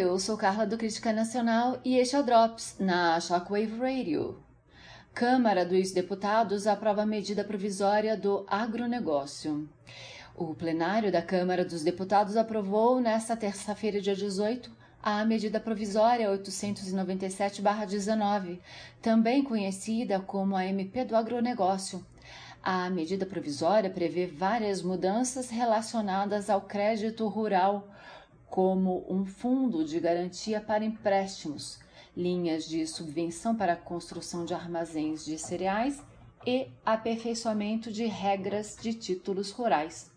eu sou Carla do Crítica Nacional e este é o Drops na Shockwave Radio. Câmara dos Deputados aprova medida provisória do agronegócio. O plenário da Câmara dos Deputados aprovou nesta terça-feira, dia 18, a medida provisória 897-19, também conhecida como a MP do agronegócio. A medida provisória prevê várias mudanças relacionadas ao crédito rural como um fundo de garantia para empréstimos, linhas de subvenção para a construção de armazéns de cereais e aperfeiçoamento de regras de títulos rurais.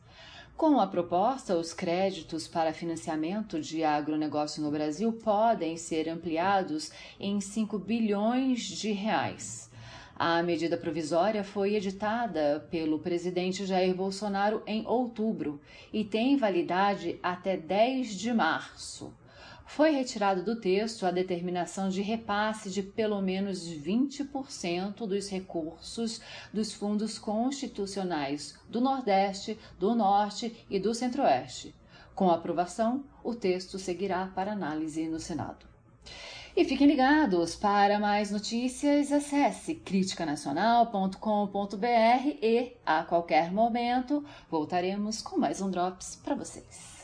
Com a proposta, os créditos para financiamento de agronegócio no Brasil podem ser ampliados em 5 bilhões de reais. A medida provisória foi editada pelo presidente Jair Bolsonaro em outubro e tem validade até 10 de março. Foi retirado do texto a determinação de repasse de pelo menos 20% dos recursos dos fundos constitucionais do Nordeste, do Norte e do Centro-Oeste. Com aprovação, o texto seguirá para análise no Senado. E fiquem ligados, para mais notícias, acesse criticanacional.com.br e, a qualquer momento, voltaremos com mais um Drops para vocês.